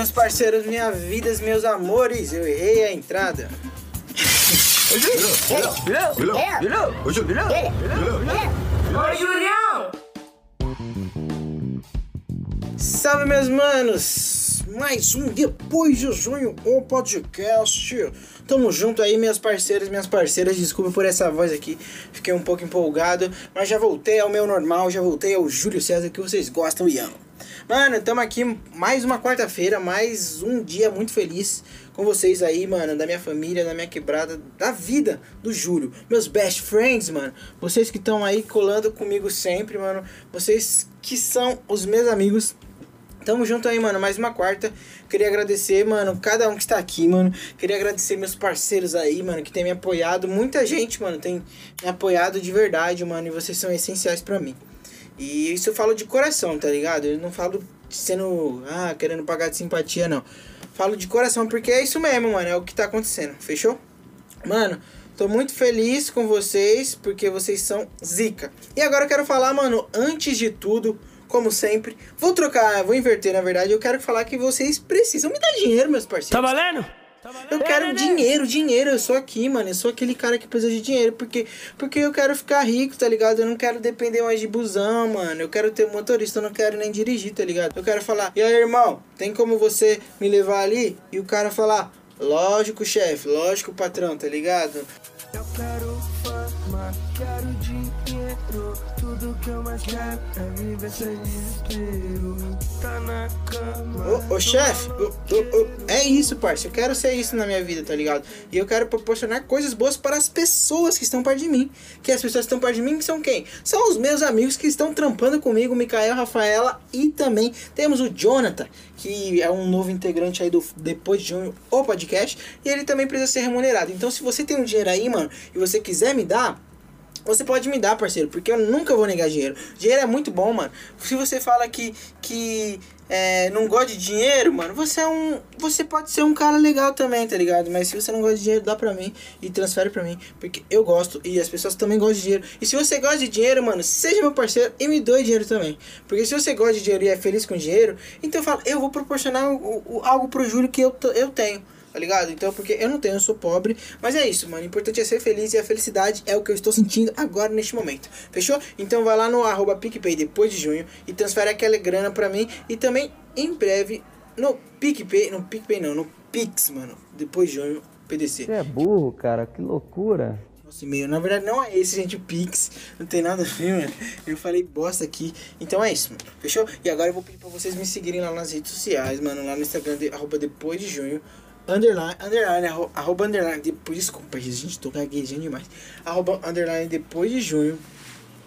Meus parceiros, minha vida, meus amores. Eu errei a entrada. Ô, Julião! Salve, meus manos! Mais um Depois de Junho, o podcast. Tamo junto aí, meus parceiros, minhas parceiras. Desculpa por essa voz aqui, fiquei um pouco empolgado, mas já voltei ao meu normal, já voltei ao Júlio César que vocês gostam e amam. Mano, tamo aqui mais uma quarta-feira, mais um dia muito feliz com vocês aí, mano, da minha família, da minha quebrada, da vida do Júlio. Meus best friends, mano. Vocês que estão aí colando comigo sempre, mano. Vocês que são os meus amigos. Tamo junto aí, mano. Mais uma quarta. Queria agradecer, mano, cada um que está aqui, mano. Queria agradecer meus parceiros aí, mano, que tem me apoiado. Muita gente, mano, tem me apoiado de verdade, mano. E vocês são essenciais para mim. E isso eu falo de coração, tá ligado? Eu não falo sendo, ah, querendo pagar de simpatia, não. Falo de coração porque é isso mesmo, mano. É o que tá acontecendo, fechou? Mano, tô muito feliz com vocês porque vocês são zica. E agora eu quero falar, mano, antes de tudo, como sempre, vou trocar, vou inverter na verdade. Eu quero falar que vocês precisam me dar dinheiro, meus parceiros. Tá valendo? Eu quero dinheiro, dinheiro. Eu sou aqui, mano. Eu sou aquele cara que precisa de dinheiro. Porque, porque eu quero ficar rico, tá ligado? Eu não quero depender mais de busão, mano. Eu quero ter motorista, eu não quero nem dirigir, tá ligado? Eu quero falar, e aí, irmão, tem como você me levar ali? E o cara falar, lógico, chefe, lógico, patrão, tá ligado? Eu quero fama, quero dinheiro. Tudo que eu mais quero é viver sem desespero. Tá na cama. Ô, ô chefe, é isso, parça. Eu quero ser isso na minha vida, tá ligado? E eu quero proporcionar coisas boas para as pessoas que estão perto de mim. Que as pessoas que estão perto de mim são quem? São os meus amigos que estão trampando comigo, Micael, Rafaela e também temos o Jonathan, que é um novo integrante aí do Depois de Junho, o podcast. E ele também precisa ser remunerado. Então, se você tem um dinheiro aí, mano, e você quiser me dar, você pode me dar, parceiro, porque eu nunca vou negar dinheiro. Dinheiro é muito bom, mano. Se você fala que, que é, não gosta de dinheiro, mano, você é um. Você pode ser um cara legal também, tá ligado? Mas se você não gosta de dinheiro, dá pra mim e transfere pra mim. Porque eu gosto e as pessoas também gostam de dinheiro. E se você gosta de dinheiro, mano, seja meu parceiro e me doe dinheiro também. Porque se você gosta de dinheiro e é feliz com dinheiro, então eu falo, eu vou proporcionar o, o, algo pro Júlio que eu, eu tenho tá ligado? Então, porque eu não tenho, eu sou pobre, mas é isso, mano. O importante é ser feliz e a felicidade é o que eu estou sentindo agora neste momento. Fechou? Então vai lá no arroba PicPay depois de junho e transfere aquela grana pra mim e também em breve no PicPay, no PicPay não, no Pix, mano, depois de junho, PDC. Você é burro, cara, que loucura. Nosso e-mail. Na verdade, não é esse, gente. O Pix. Não tem nada a ver, mano. Eu falei bosta aqui. Então é isso, mano. Fechou? E agora eu vou pedir pra vocês me seguirem lá nas redes sociais, mano. Lá no Instagram, de, arroba depois de junho. Underline, underline, arro- arroba underline. Depois, desculpa, gente. Tô gaguejando demais. Arroba underline depois de junho.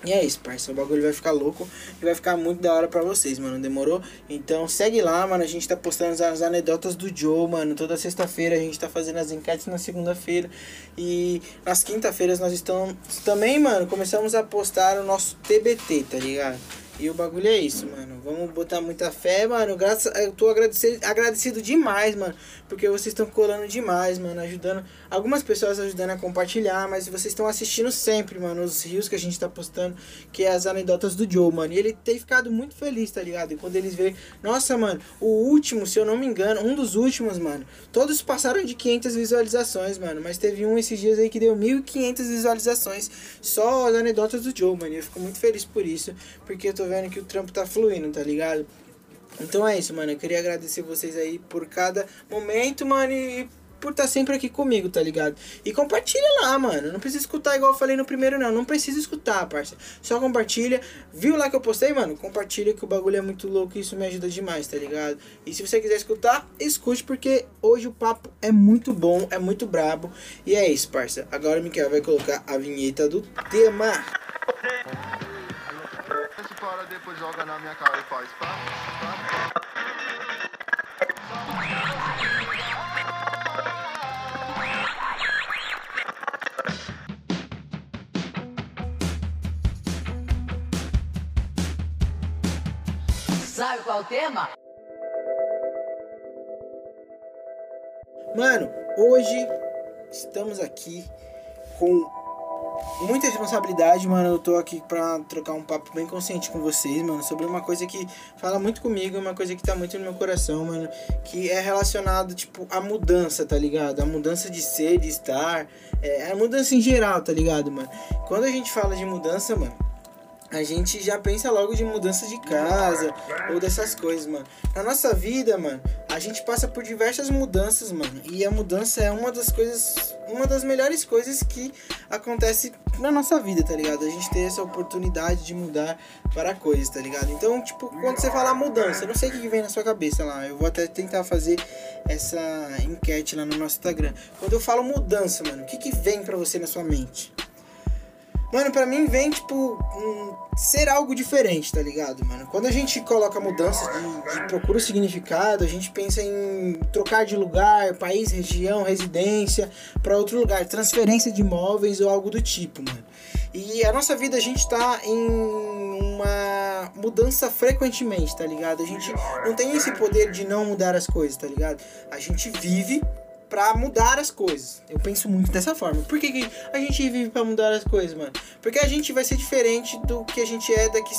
E é isso, parça. O bagulho vai ficar louco e vai ficar muito da hora pra vocês, mano. Demorou? Então segue lá, mano. A gente tá postando as anedotas do Joe, mano. Toda sexta-feira a gente tá fazendo as enquetes na segunda-feira. E nas quinta-feiras nós estamos também, mano. Começamos a postar o nosso TBT, tá ligado? E o bagulho é isso, mano. Vamos botar muita fé, mano. Graças, eu tô agradecido, agradecido demais, mano. Porque vocês estão colando demais, mano. Ajudando. Algumas pessoas ajudando a compartilhar. Mas vocês estão assistindo sempre, mano. Os rios que a gente tá postando. Que é as anedotas do Joe, mano. E ele tem ficado muito feliz, tá ligado? E quando eles veem. Nossa, mano. O último, se eu não me engano. Um dos últimos, mano. Todos passaram de 500 visualizações, mano. Mas teve um esses dias aí que deu 1.500 visualizações. Só as anedotas do Joe, mano. E eu fico muito feliz por isso. Porque eu tô vendo que o trampo tá fluindo, tá ligado? Então é isso, mano. Eu queria agradecer vocês aí por cada momento, mano. E por estar sempre aqui comigo, tá ligado? E compartilha lá, mano. Não precisa escutar igual eu falei no primeiro, não. Não precisa escutar, parça. Só compartilha. Viu lá que eu postei, mano? Compartilha que o bagulho é muito louco e isso me ajuda demais, tá ligado? E se você quiser escutar, escute, porque hoje o papo é muito bom, é muito brabo. E é isso, parça. Agora o Mikael vai colocar a vinheta do tema. Esse cara depois joga na minha cara e faz pá, pá. Sabe qual é o tema? Mano, hoje estamos aqui com muita responsabilidade, mano. Eu tô aqui pra trocar um papo bem consciente com vocês, mano, sobre uma coisa que fala muito comigo, uma coisa que tá muito no meu coração, mano, que é relacionado, tipo, à mudança, tá ligado? A mudança de ser, de estar, é a mudança em geral, tá ligado, mano? Quando a gente fala de mudança, mano, a gente já pensa logo de mudança de casa ou dessas coisas, mano. Na nossa vida, mano, a gente passa por diversas mudanças, mano. E a mudança é uma das coisas, uma das melhores coisas que acontece na nossa vida, tá ligado? A gente ter essa oportunidade de mudar para coisas, tá ligado? Então, tipo, quando você fala mudança, eu não sei o que vem na sua cabeça lá. Eu vou até tentar fazer essa enquete lá no nosso Instagram. Quando eu falo mudança, mano, o que que vem pra você na sua mente? Mano, pra mim vem, tipo, um, ser algo diferente, tá ligado, mano? Quando a gente coloca mudanças de, de procura significado, a gente pensa em trocar de lugar, país, região, residência, pra outro lugar, transferência de imóveis ou algo do tipo, mano. E a nossa vida, a gente tá em uma mudança frequentemente, tá ligado? A gente não tem esse poder de não mudar as coisas, tá ligado? A gente vive pra mudar as coisas. Eu penso muito dessa forma. Por que, que a gente vive pra mudar as coisas, mano? Porque a gente vai ser diferente do que a gente é daqui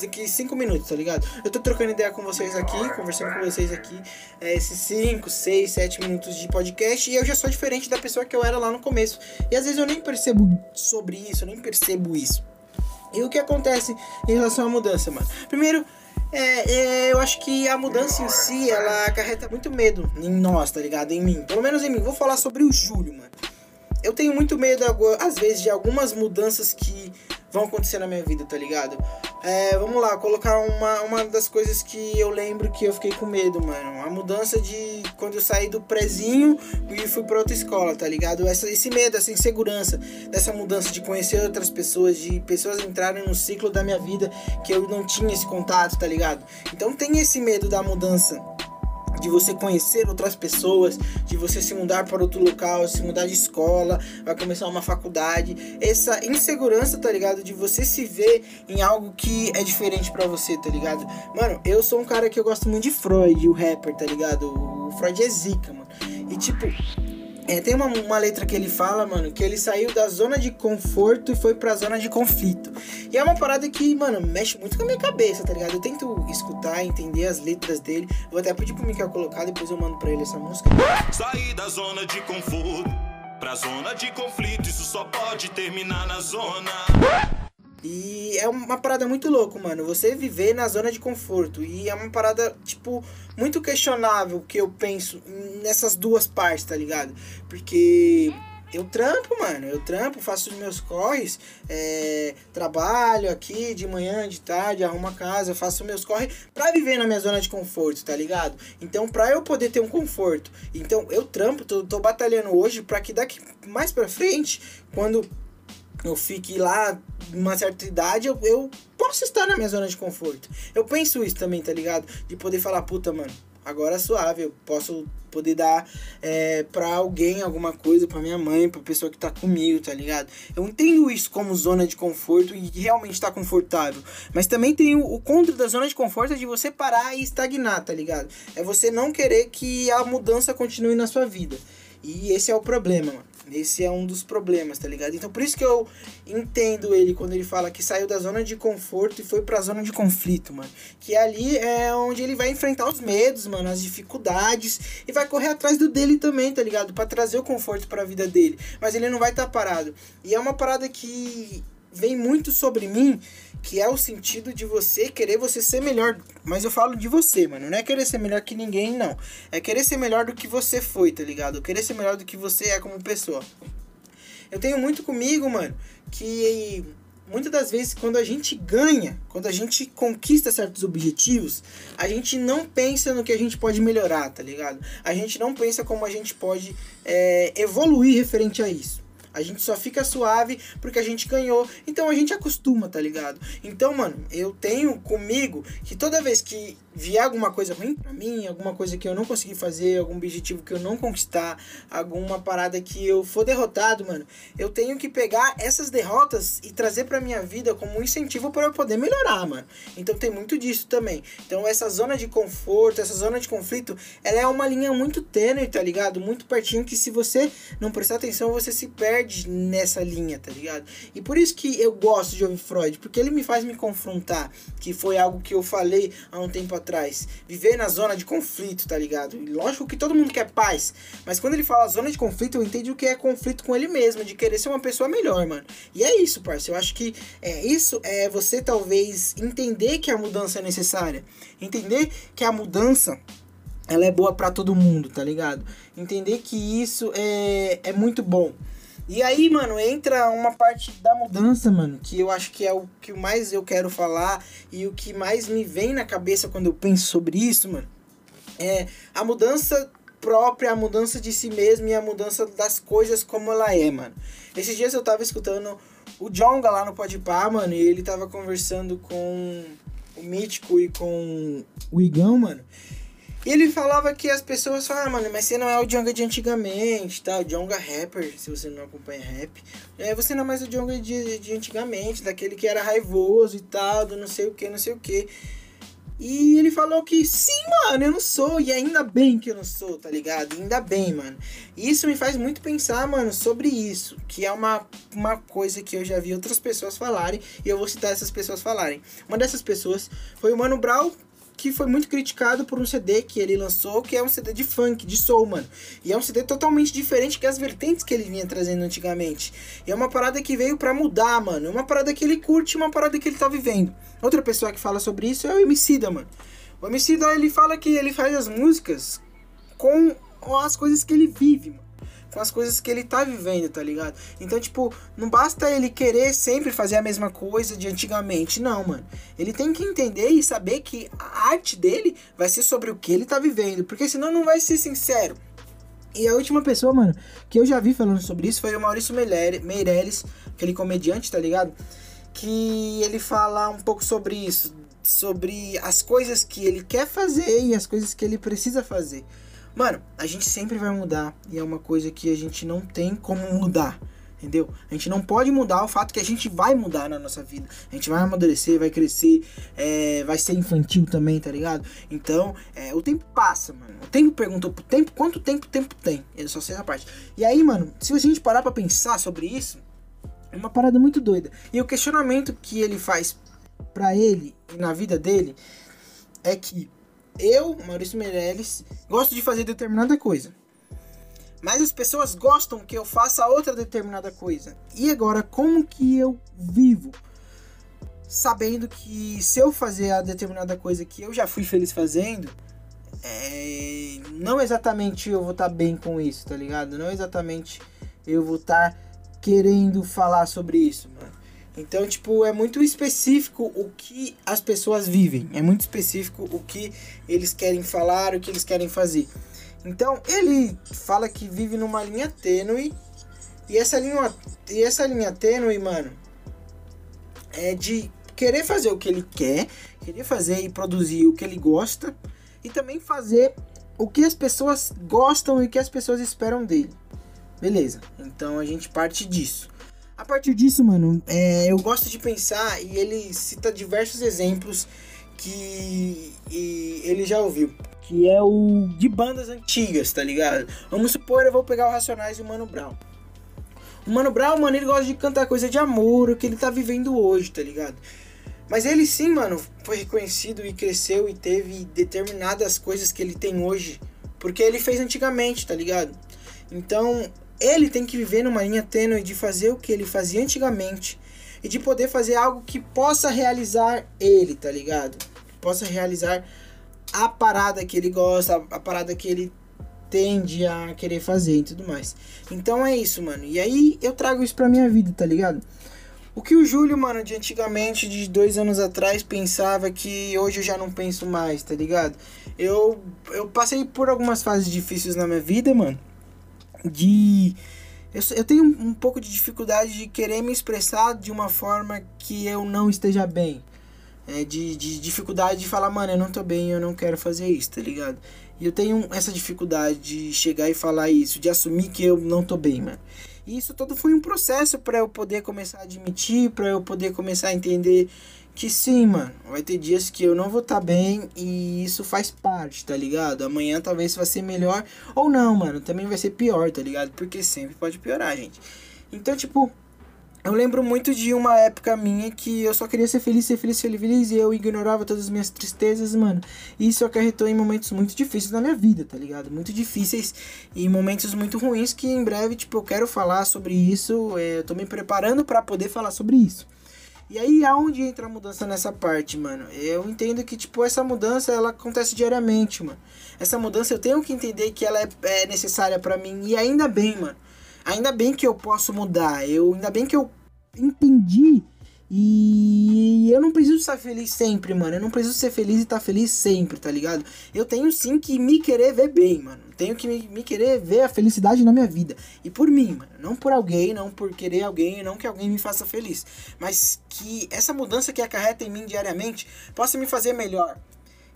daqui 5 minutos, tá ligado? Eu tô trocando ideia com vocês aqui, conversando com vocês aqui, é, esses 5, 6, 7 minutos de podcast, e eu já sou diferente da pessoa que eu era lá no começo. E às vezes eu nem percebo sobre isso, eu nem percebo isso. E o que acontece em relação à mudança, mano? Primeiro, é, é, eu acho que a mudança em si, ela acarreta muito medo em nós, tá ligado? Em mim. Pelo menos em mim. Vou falar sobre o Júlio, mano. Eu tenho muito medo, às vezes, de algumas mudanças que vão acontecer na minha vida, tá ligado? É, vamos lá, colocar uma, uma das coisas que eu lembro que eu fiquei com medo, mano. A mudança de quando eu saí do prezinho e fui pra outra escola, tá ligado? Essa, esse medo, essa insegurança dessa mudança de conhecer outras pessoas, de pessoas entrarem no ciclo da minha vida que eu não tinha esse contato, tá ligado? Então tem esse medo da mudança de você conhecer outras pessoas, de você se mudar para outro local, se mudar de escola, vai começar uma faculdade. Essa insegurança, tá ligado? De você se ver em algo que é diferente para você, tá ligado? Mano, eu sou um cara que eu gosto muito de Freud, o rapper, tá ligado? O Freud é zica, mano. E tipo, é, tem uma, uma letra que ele fala, mano, que ele saiu da zona de conforto e foi pra zona de conflito. E é uma parada que, mano, mexe muito com a minha cabeça, tá ligado? Eu tento escutar, entender as letras dele. Vou até pedir pro Mikael colocar, depois eu mando pra ele essa música. Sair da zona de conforto pra zona de conflito, isso só pode terminar na zona. E é uma parada muito louco, mano. Você viver na zona de conforto. E é uma parada, tipo, muito questionável que eu penso nessas duas partes, tá ligado? Porque eu trampo, mano. Eu trampo, faço os meus corres, é, trabalho aqui de manhã, de tarde, arrumo a casa, faço meus corres pra viver na minha zona de conforto, tá ligado? Então, pra eu poder ter um conforto. Então, eu trampo, tô, tô batalhando hoje pra que daqui mais pra frente, quando eu fique lá uma certa idade, eu, eu posso estar na minha zona de conforto. Eu penso isso também, tá ligado? De poder falar, puta, mano, agora é suave, eu posso poder dar é, pra alguém alguma coisa, pra minha mãe, pra pessoa que tá comigo, tá ligado? Eu entendo isso como zona de conforto e realmente tá confortável. Mas também tem o, o contra da zona de conforto é de você parar e estagnar, tá ligado? É você não querer que a mudança continue na sua vida. E esse é o problema, mano. Esse é um dos problemas, tá ligado? Então por isso que eu entendo ele quando ele fala que saiu da zona de conforto e foi pra zona de conflito, mano. Que ali é onde ele vai enfrentar os medos, mano, as dificuldades e vai correr atrás do dele também, tá ligado? Para trazer o conforto para a vida dele. Mas ele não vai estar tá parado. E é uma parada que vem muito sobre mim, que é o sentido de você querer você ser melhor. Mas eu falo de você, mano. Não é querer ser melhor que ninguém, não. É querer ser melhor do que você foi, tá ligado? Querer ser melhor do que você é como pessoa. Eu tenho muito comigo, mano, que muitas das vezes quando a gente ganha, quando a gente conquista certos objetivos, a gente não pensa no que a gente pode melhorar, tá ligado? A gente não pensa como a gente pode é, evoluir referente a isso. A gente só fica suave porque a gente ganhou. Então a gente acostuma, tá ligado? Então, mano, eu tenho comigo que toda vez que vier alguma coisa ruim pra mim, alguma coisa que eu não consegui fazer, algum objetivo que eu não conquistar, alguma parada que eu for derrotado, mano, eu tenho que pegar essas derrotas e trazer pra minha vida como um incentivo para eu poder melhorar, mano. Então tem muito disso também. Então essa zona de conforto, essa zona de conflito, ela é uma linha muito tênue, tá ligado? Muito pertinho que se você não prestar atenção, você se perde perde nessa linha, tá ligado? E por isso que eu gosto de ouvir Freud, porque ele me faz me confrontar, que foi algo que eu falei há um tempo atrás. Viver na zona de conflito, tá ligado? E lógico que todo mundo quer paz, mas quando ele fala zona de conflito, eu entendi o que é conflito com ele mesmo, de querer ser uma pessoa melhor, mano. E é isso, parceiro. Eu acho que é isso é você talvez entender que a mudança é necessária, entender que a mudança ela é boa para todo mundo, tá ligado? Entender que isso é, é muito bom. E aí, mano, entra uma parte da mudança, mano, que eu acho que é o que mais eu quero falar e o que mais me vem na cabeça quando eu penso sobre isso, mano. É a mudança própria, a mudança de si mesmo e a mudança das coisas como ela é, mano. Esses dias eu tava escutando o Jonga lá no Podpah, mano, e ele tava conversando com o Mítico e com o Igão, mano. E ele falava que as pessoas falam, ah, mano, mas você não é o Djonga de antigamente, tá? O Djonga rapper, se você não acompanha rap. É, você não é mais o Djonga de, de antigamente, daquele que era raivoso e tal, do não sei o que, não sei o que. E ele falou que sim, mano, eu não sou, e ainda bem que eu não sou, tá ligado? Ainda bem, mano. Isso me faz muito pensar, mano, sobre isso, que é uma, uma coisa que eu já vi outras pessoas falarem, e eu vou citar essas pessoas falarem. Uma dessas pessoas foi o Mano Brown, que foi muito criticado por um CD que ele lançou, que é um CD de funk, de soul, mano. E é um CD totalmente diferente que as vertentes que ele vinha trazendo antigamente. E é uma parada que veio para mudar, mano. É uma parada que ele curte, uma parada que ele tá vivendo. Outra pessoa que fala sobre isso é o Emicida, mano. O Emicida, ele fala que ele faz as músicas com as coisas que ele vive, mano com as coisas que ele tá vivendo, tá ligado? Então, tipo, não basta ele querer sempre fazer a mesma coisa de antigamente, não, mano. Ele tem que entender e saber que a arte dele vai ser sobre o que ele tá vivendo, porque senão não vai ser sincero. E a última pessoa, mano, que eu já vi falando sobre isso foi o Maurício Meirelles, aquele comediante, tá ligado? Que ele fala um pouco sobre isso, sobre as coisas que ele quer fazer e as coisas que ele precisa fazer. Mano, a gente sempre vai mudar e é uma coisa que a gente não tem como mudar. Entendeu? A gente não pode mudar o fato que a gente vai mudar na nossa vida. A gente vai amadurecer, vai crescer, é, vai ser infantil também, tá ligado? Então, é, o tempo passa, mano. O tempo perguntou pro tempo, quanto tempo o tempo tem? Ele só sei essa parte. E aí, mano, se a gente parar pra pensar sobre isso, é uma parada muito doida. E o questionamento que ele faz pra ele e na vida dele é que eu, Maurício Meirelles, gosto de fazer determinada coisa. Mas as pessoas gostam que eu faça outra determinada coisa. E agora, como que eu vivo? Sabendo que se eu fazer a determinada coisa que eu já fui feliz fazendo, é... não exatamente eu vou estar tá bem com isso, tá ligado? Não exatamente eu vou estar tá querendo falar sobre isso, mano. Então, tipo, é muito específico o que as pessoas vivem. É muito específico o que eles querem falar, o que eles querem fazer. Então, ele fala que vive numa linha tênue. E essa linha, e essa linha tênue, mano, é de querer fazer o que ele quer, querer fazer e produzir o que ele gosta, e também fazer o que as pessoas gostam e o que as pessoas esperam dele. Beleza, então a gente parte disso. A partir disso, mano, é, eu gosto de pensar e ele cita diversos exemplos que ele já ouviu. Que é o de bandas antigas, tá ligado? Vamos supor, eu vou pegar o Racionais e o Mano Brown. O Mano Brown, mano, ele gosta de cantar coisa de amor, o que ele tá vivendo hoje, tá ligado? Mas ele sim, mano, foi reconhecido e cresceu e teve determinadas coisas que ele tem hoje. Porque ele fez antigamente, tá ligado? Então, ele tem que viver numa linha tênue de fazer o que ele fazia antigamente e de poder fazer algo que possa realizar ele, tá ligado? Possa realizar a parada que ele gosta, a parada que ele tende a querer fazer e tudo mais. Então é isso, mano. E aí eu trago isso pra minha vida, tá ligado? O que o Júlio, mano, de antigamente, de dois anos atrás, pensava que hoje eu já não penso mais, tá ligado? Eu, eu passei por algumas fases difíceis na minha vida, mano de eu, eu tenho um, um, pouco de dificuldade de querer me expressar de uma forma que eu não esteja bem. É, de, de dificuldade de falar, mano, eu não tô bem, eu não quero fazer isso, tá ligado? E eu tenho essa dificuldade de chegar e falar isso, de assumir que eu não tô bem, mano. E isso todo foi um processo para eu poder começar a admitir, para eu poder começar a entender que sim, mano, vai ter dias que eu não vou estar tá bem e isso faz parte, tá ligado? Amanhã talvez vai ser melhor ou não, mano, também vai ser pior, tá ligado? Porque sempre pode piorar, gente. Então, tipo, eu lembro muito de uma época minha que eu só queria ser feliz, ser feliz, ser feliz, e eu ignorava todas as minhas tristezas, mano. E isso acarretou em momentos muito difíceis na minha vida, tá ligado? Muito difíceis e momentos muito ruins que em breve, tipo, eu quero falar sobre isso. é, eu tô me preparando pra poder falar sobre isso. E aí, aonde entra a mudança nessa parte, mano? Eu entendo que, tipo, essa mudança, ela acontece diariamente, mano. Essa mudança eu tenho que entender que ela é, é necessária pra mim. E ainda bem, mano. Ainda bem que eu posso mudar. Eu, ainda bem que eu entendi. E eu não preciso estar feliz sempre, mano. Eu não preciso ser feliz e estar feliz sempre, tá ligado? Eu tenho sim que me querer ver bem, mano. Tenho que me, me querer ver a felicidade na minha vida. E por mim, mano. Não por alguém, não por querer alguém, não que alguém me faça feliz. Mas que essa mudança que acarreta em mim diariamente possa me fazer melhor.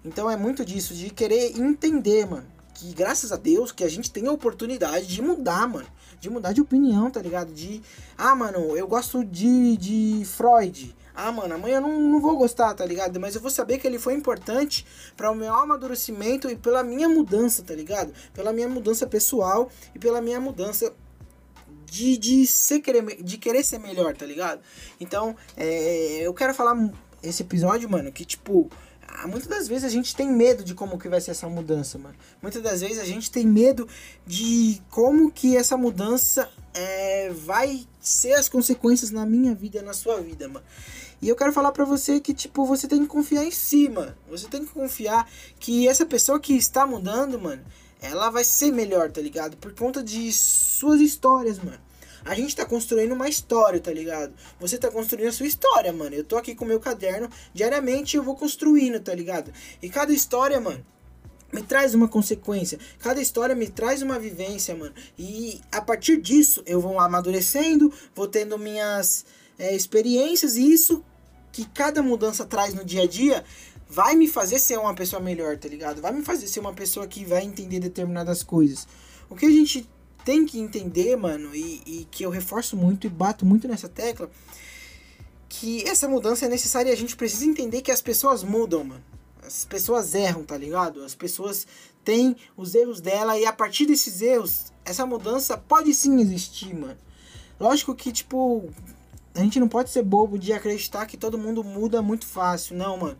Então é muito disso, de querer entender, mano. Que graças a Deus que a gente tem a oportunidade de mudar, mano. De mudar de opinião, tá ligado? De. Ah, mano, eu gosto de, de Freud. Ah, mano, amanhã eu não, não vou gostar, tá ligado? Mas eu vou saber que ele foi importante para o meu amadurecimento e pela minha mudança, tá ligado? Pela minha mudança pessoal e pela minha mudança de, de, ser, querer, de querer ser melhor, tá ligado? Então, é, eu quero falar esse episódio, mano, que tipo. Muitas das vezes a gente tem medo de como que vai ser essa mudança, mano. Muitas das vezes a gente tem medo de como que essa mudança é, vai ser as consequências na minha vida na sua vida, mano. E eu quero falar pra você que, tipo, você tem que confiar em si, mano. Você tem que confiar que essa pessoa que está mudando, mano, ela vai ser melhor, tá ligado? Por conta de suas histórias, mano. A gente tá construindo uma história, tá ligado? Você tá construindo a sua história, mano. Eu tô aqui com o meu caderno, diariamente eu vou construindo, tá ligado? E cada história, mano, me traz uma consequência. Cada história me traz uma vivência, mano. E a partir disso eu vou amadurecendo, vou tendo minhas é, experiências e isso que cada mudança traz no dia a dia vai me fazer ser uma pessoa melhor, tá ligado? Vai me fazer ser uma pessoa que vai entender determinadas coisas. O que a gente tem que entender, mano, e, e que eu reforço muito e bato muito nessa tecla, que essa mudança é necessária e a gente precisa entender que as pessoas mudam, mano. As pessoas erram, tá ligado? As pessoas têm os erros dela e a partir desses erros, essa mudança pode sim existir, mano. Lógico que, tipo, a gente não pode ser bobo de acreditar que todo mundo muda muito fácil, não, mano.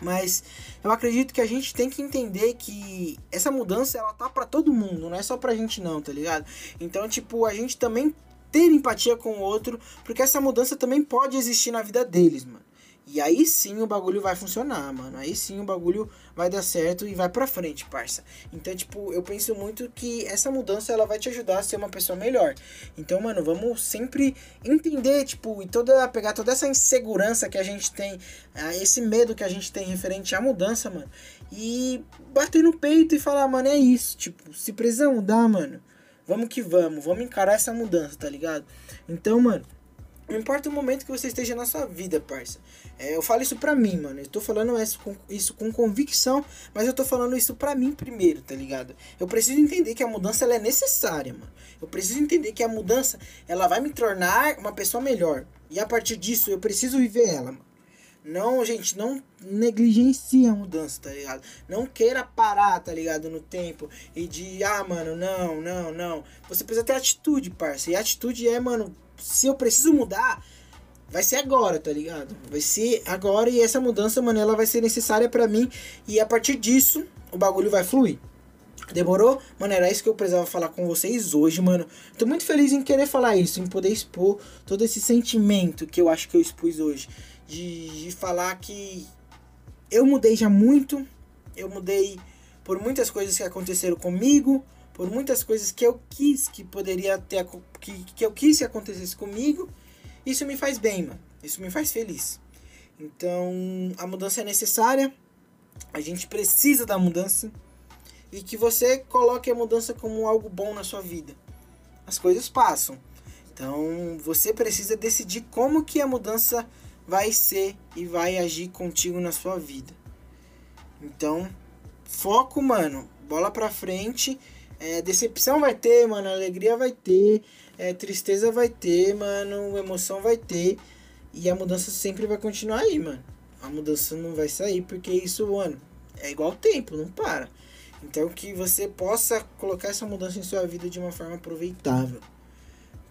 Mas eu acredito que a gente tem que entender que essa mudança ela tá para todo mundo, não é só pra gente não, tá ligado? Então, tipo, a gente também ter empatia com o outro, porque essa mudança também pode existir na vida deles, mano. E aí sim o bagulho vai funcionar, mano. Aí sim o bagulho vai dar certo e vai pra frente, parça. Então, tipo, eu penso muito que essa mudança ela vai te ajudar a ser uma pessoa melhor. Então, mano, vamos sempre entender, tipo, e toda pegar toda essa insegurança que a gente tem, ah, esse medo que a gente tem referente à mudança, mano, e bater no peito e falar, mano, é isso, tipo, se precisa mudar, mano, vamos que vamos, vamos encarar essa mudança, tá ligado? Então, mano, não importa o momento que você esteja na sua vida, parça. É, eu falo isso pra mim, mano. Eu tô falando isso com, isso com convicção, mas eu tô falando isso pra mim primeiro, tá ligado? Eu preciso entender que a mudança ela é necessária, mano. Eu preciso entender que a mudança ela vai me tornar uma pessoa melhor. E a partir disso eu preciso viver ela, mano. Não, gente, não negligencie a mudança, tá ligado? Não queira parar, tá ligado? No tempo e de, ah, mano, não, não, não. Você precisa ter atitude, parça. E atitude é, mano, se eu preciso mudar, vai ser agora, tá ligado? Vai ser agora e essa mudança, mano, ela vai ser necessária para mim e a partir disso o bagulho vai fluir. Demorou? Mano, era isso que eu precisava falar com vocês hoje, mano. Tô muito feliz em querer falar isso, em poder expor todo esse sentimento que eu acho que eu expus hoje. De, de falar que eu mudei já muito, eu mudei por muitas coisas que aconteceram comigo, por muitas coisas que eu quis que poderia ter que, que eu quis que acontecesse comigo. Isso me faz bem, mano. Isso me faz feliz. Então, a mudança é necessária. A gente precisa da mudança. E que você coloque a mudança como algo bom na sua vida. As coisas passam. Então, você precisa decidir como que a mudança vai ser e vai agir contigo na sua vida. Então, foco, mano. Bola pra frente é, decepção vai ter, mano. Alegria vai ter. É, tristeza vai ter, mano. Emoção vai ter. E a mudança sempre vai continuar aí, mano. A mudança não vai sair porque isso, mano, é igual o tempo, não para. Então que você possa colocar essa mudança em sua vida de uma forma aproveitável.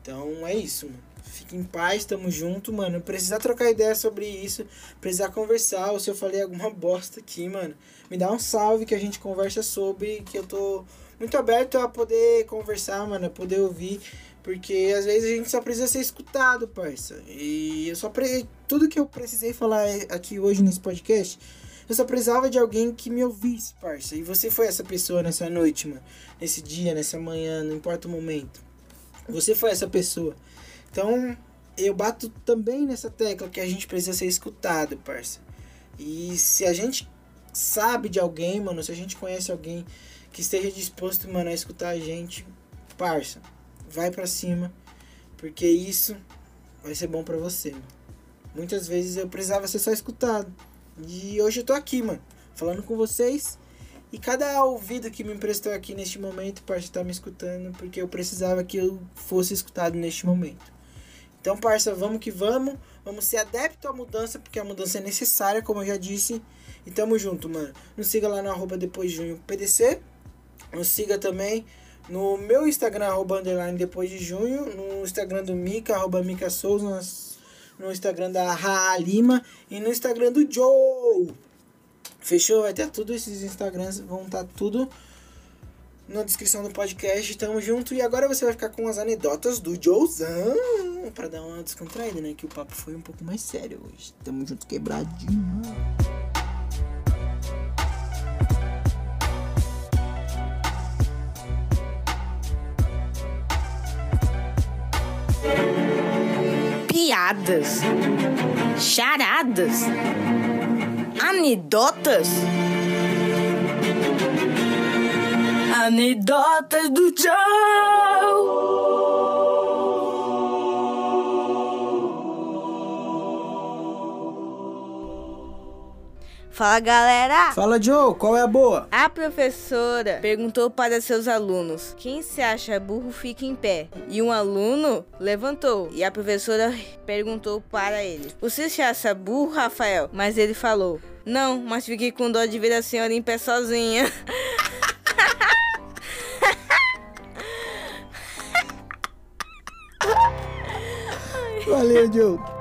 Então é isso, mano. Fique em paz, tamo junto, mano. Precisar trocar ideia sobre isso, precisar conversar, ou se eu falei alguma bosta aqui, mano, me dá um salve que a gente conversa sobre, que eu tô muito aberto a poder conversar, mano, a poder ouvir, porque às vezes a gente só precisa ser escutado, parça. E eu só pre... tudo que eu precisei falar aqui hoje nesse podcast, eu só precisava de alguém que me ouvisse, parça. E você foi essa pessoa nessa noite, mano, nesse dia, nessa manhã, não importa o momento. Você foi essa pessoa. Então, eu bato também nessa tecla que a gente precisa ser escutado, parça. E se a gente sabe de alguém, mano, se a gente conhece alguém que esteja disposto, mano, a escutar a gente, parça, vai pra cima, porque isso vai ser bom pra você, mano. Muitas vezes eu precisava ser só escutado. E hoje eu tô aqui, mano, falando com vocês. E cada ouvido que me emprestou aqui neste momento, parça, tá me escutando, porque eu precisava que eu fosse escutado neste momento. Então, parça, vamos que vamos. Vamos ser adepto à mudança, porque a mudança é necessária, como eu já disse. E tamo junto, mano. Nos siga lá no arroba depois de junho PDC. Nos siga também no meu Instagram, arroba underline depois de junho. No Instagram do Mika, arroba Mika Souza. No Instagram da Ra Lima. E no Instagram do Joe. Fechou? Vai ter tudo esses Instagrams. Vão estar tá tudo na descrição do podcast. Tamo junto. E agora você vai ficar com as anedotas do Joezão. Pra dar uma descontraída, né? Que o papo foi um pouco mais sério hoje. Tamo junto quebradinho. Piadas. Charadas. Anedotas. Anedotas do Joe. Fala galera! Fala, Joe. Qual é a boa? A professora perguntou para seus alunos: quem se acha burro fica em pé. E um aluno levantou. E a professora perguntou para ele: Você se acha burro, Rafael? Mas ele falou: Não, mas fiquei com dó de ver a senhora em pé sozinha. Valeu, Joe.